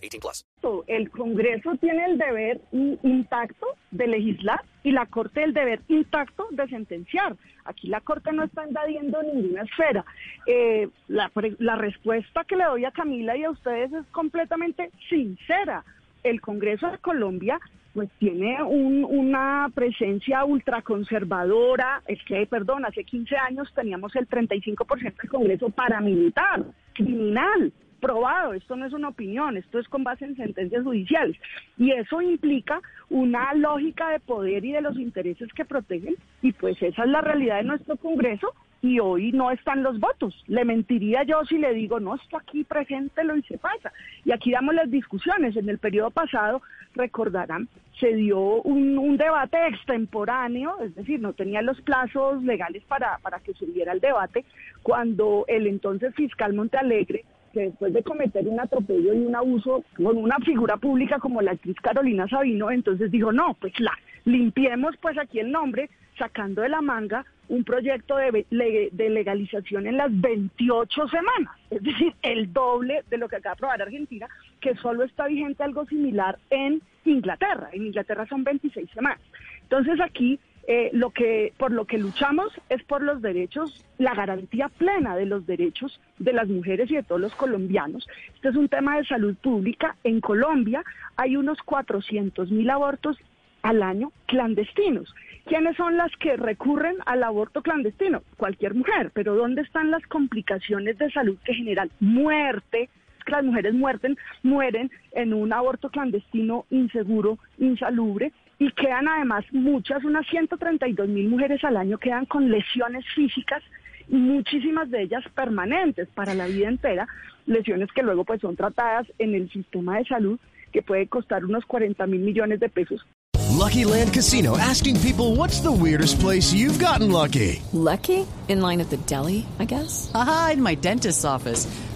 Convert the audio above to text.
18 plus. El Congreso tiene el deber intacto de legislar y la Corte el deber intacto de sentenciar. Aquí la Corte no está invadiendo ninguna esfera. Eh, la, la respuesta que le doy a Camila y a ustedes es completamente sincera. El Congreso de Colombia pues tiene una presencia ultraconservadora. Es que, perdón, hace 15 años teníamos el 35% del Congreso paramilitar, criminal, probado. Esto no es una opinión, esto es con base en sentencias judiciales. Y eso implica una lógica de poder y de los intereses que protegen. Y pues esa es la realidad de nuestro Congreso y hoy no están los votos. Le mentiría yo si le digo, no, esto aquí lo y se pasa. Y aquí damos las discusiones. En el periodo pasado, recordarán, se dio un, debate extemporáneo, es decir, no tenía los plazos legales para, para que se diera el debate, cuando el entonces fiscal Montealegre que después de cometer un atropello y un abuso con una figura pública como la actriz Carolina Sabino, entonces dijo, no, pues la, limpiemos pues aquí el nombre, sacando de la manga un proyecto de, de legalización en las 28 semanas, es decir, el doble de lo que acaba de aprobar Argentina, que solo está vigente algo similar en Inglaterra. En Inglaterra son 26 semanas. Entonces aquí eh, lo que por lo que luchamos es por los derechos, la garantía plena de los derechos de las mujeres y de todos los colombianos. Este es un tema de salud pública. En Colombia hay unos 400 mil abortos al año clandestinos. ¿Quiénes son las que recurren al aborto clandestino? Cualquier mujer, pero ¿dónde están las complicaciones de salud que generan muerte? Que las mujeres muerten, mueren en un aborto clandestino inseguro, insalubre, y quedan además muchas, unas 132 mil mujeres al año quedan con lesiones físicas y muchísimas de ellas permanentes para la vida entera, lesiones que luego pues son tratadas en el sistema de salud que puede costar unos 40 mil millones de pesos. Lucky Land Casino asking people what's the weirdest place you've gotten lucky. Lucky? In line at the deli, I guess. Aha, in my dentist's office.